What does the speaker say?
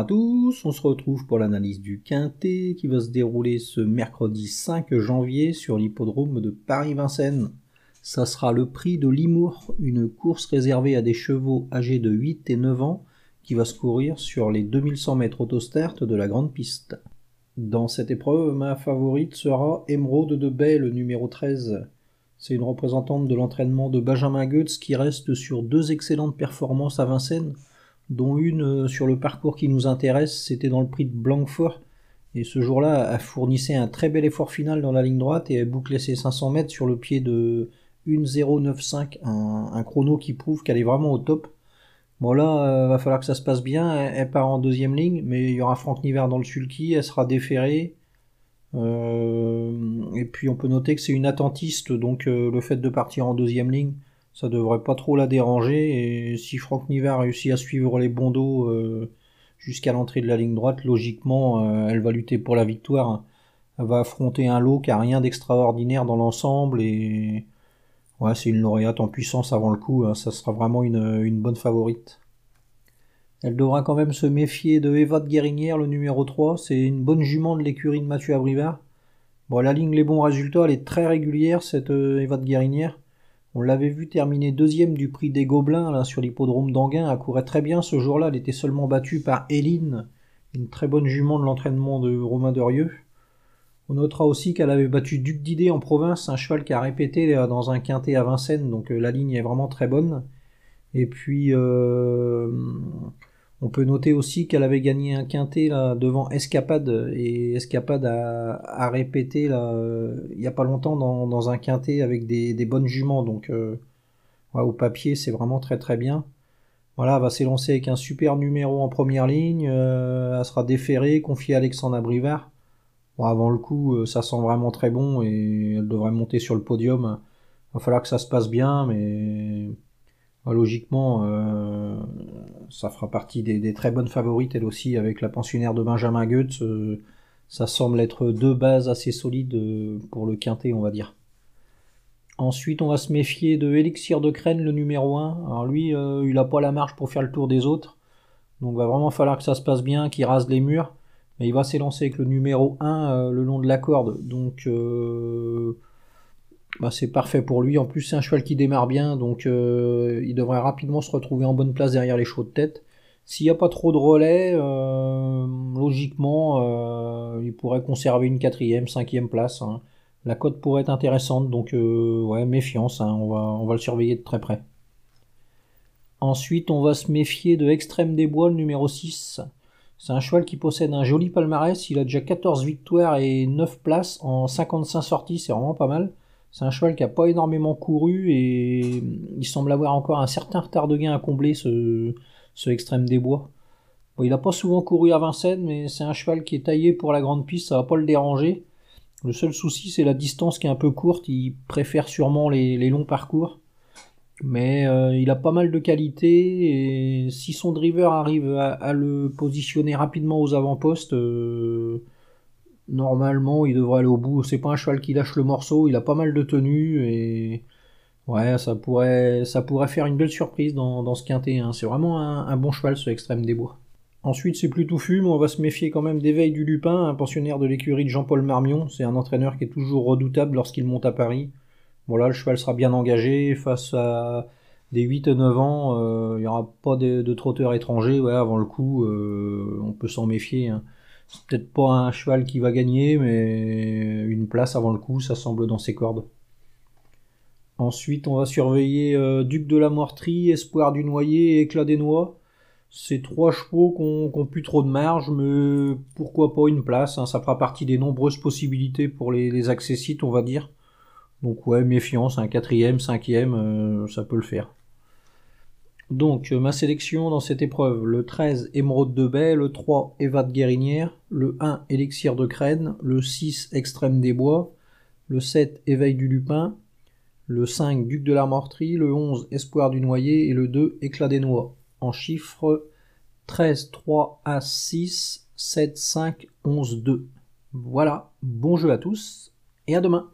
à tous, on se retrouve pour l'analyse du Quintet qui va se dérouler ce mercredi 5 janvier sur l'hippodrome de Paris-Vincennes. Ça sera le prix de Limour, une course réservée à des chevaux âgés de 8 et 9 ans qui va se courir sur les 2100 mètres autostart de la grande piste. Dans cette épreuve, ma favorite sera Emeraude de Bay, le numéro 13. C'est une représentante de l'entraînement de Benjamin Goetz qui reste sur deux excellentes performances à Vincennes, dont une euh, sur le parcours qui nous intéresse, c'était dans le prix de Blanquefort. Et ce jour-là, elle fournissait un très bel effort final dans la ligne droite et elle bouclait ses 500 mètres sur le pied de 1.095, un, chrono qui prouve qu'elle est vraiment au top. Bon là, euh, va falloir que ça se passe bien. Elle, part en deuxième ligne, mais il y aura Franck Niver dans le sulky, elle sera déférée. Euh, et puis on peut noter que c'est une attentiste, donc le fait de partir en deuxième ligne, ça devrait pas trop la déranger. Et si Franck Niver réussit à suivre les bons dos euh, jusqu'à l'entrée de la ligne droite, logiquement, elle va lutter pour la victoire. Elle va affronter un lot qui a rien d'extraordinaire dans l'ensemble et ouais, c'est une lauréate en puissance avant le coup. Hein. ça sera vraiment une, une bonne favorite. Elle devra quand même se méfier de Eva de Guérinière, le numéro 3. C'est une bonne jument de l'écurie de Mathieu Abrivard. Bon, la ligne Les Bons Résultats, elle est très régulière, cette euh, Eva de Guérinière. On l'avait vu terminer deuxième du prix des Gobelins là, sur l'hippodrome d'Anguin. Elle courait très bien ce jour-là. Elle était seulement battue par Héline, une très bonne jument de l'entraînement de Romain Derieux. On notera aussi qu'elle avait battu Duc d'Idée en province, un cheval qui a répété euh, dans un quintet à Vincennes, donc euh, la ligne est vraiment très bonne. Et puis, on peut noter aussi qu'elle avait gagné un quintet là, devant Escapade et Escapade a, répété là, euh, il n'y a pas longtemps dans, un quintet avec des, bonnes juments. Donc euh, au papier c'est vraiment très très bien. Voilà, elle va s'élancer avec un super numéro en première ligne. Euh, elle sera déférée, confiée à Alexandre Abrivard. avant le coup, ça sent vraiment très bon et elle devrait monter sur le podium. Il va falloir que ça se passe bien, mais logiquement, ça fera partie des, très bonnes favorites, elle aussi, avec la pensionnaire de Benjamin Goetz. Euh, ça semble être deux bases assez solides euh, pour le quintet, on va dire. Ensuite, on va se méfier de Elixir de Crène, le numéro 1. Alors lui, euh, il n'a pas la marge pour faire le tour des autres. Donc il va vraiment falloir que ça se passe bien, qu'il rase les murs. Mais il va s'élancer avec le numéro 1 le long de la corde. Donc bah, c'est parfait pour lui. En plus, c'est un cheval qui démarre bien, donc euh, il devrait rapidement se retrouver en bonne place derrière les chevaux de tête. S'il n'y a pas trop de relais, euh, logiquement, euh, il pourrait conserver une quatrième, cinquième place. Hein. La cote pourrait être intéressante, donc ouais, méfiance, hein. on, va, on va le surveiller de très près. Ensuite, on va se méfier de Extrême des Bois, le numéro 6. C'est un cheval qui possède un joli palmarès, il a déjà 14 victoires et 9 places en 55 sorties, c'est vraiment pas mal. C'est un cheval qui a pas énormément couru et il semble avoir encore un certain retard de gain à combler ce, ce extrême des bois. Bon, il n'a pas souvent couru à Vincennes, mais c'est un cheval qui est taillé pour la grande piste, ça va pas le déranger. Le seul souci, c'est la distance qui est un peu courte. Il préfère sûrement les, longs parcours. Mais euh, il a pas mal de qualité et si son driver arrive à, le positionner rapidement aux avant-postes, euh, normalement, il devrait aller au bout. C'est pas un cheval qui lâche le morceau, il a pas mal de tenue et ouais, ça pourrait, ça pourrait faire une belle surprise dans, ce quintet. Hein. C'est vraiment un, bon cheval, ce extrême des bois. Ensuite, c'est plus touffu, mais on va se méfier quand même d'éveil du Lupin, un pensionnaire de l'écurie de Jean-Paul Marmion. C'est un entraîneur qui est toujours redoutable lorsqu'il monte à Paris. Voilà, le cheval sera bien engagé face à des 8 et 9 ans. Euh, il n'y aura pas de, trotteurs étrangers. Avant le coup, euh, on peut s'en méfier. Hein. C'est peut-être pas un cheval qui va gagner, mais une place avant le coup, ça semble dans ses cordes. Ensuite, on va surveiller euh, Duc de la Moitrie, Espoir du Noyer Éclat des Noix. Ces trois chevaux qui ont, plus trop de marge, mais pourquoi pas une place hein. Ça fera partie des nombreuses possibilités pour les, les accessites, on va dire. Donc ouais, méfiance, un quatrième, cinquième, euh, ça peut le faire. Donc, euh, ma sélection dans cette épreuve, le 13 Émeraude de Baie, le 3 Eva de Guérinière, le 1 Élixir de Crène, le 6 Extrême des Bois, le 7 Éveil du Lupin, le 5 Duc de l'Armorterie, le 11 Espoir du Noyer et le 2 Éclat des Noix. En chiffres 13, 3 à 6, 7, 5, 11, 2. Voilà, bon jeu à tous et à demain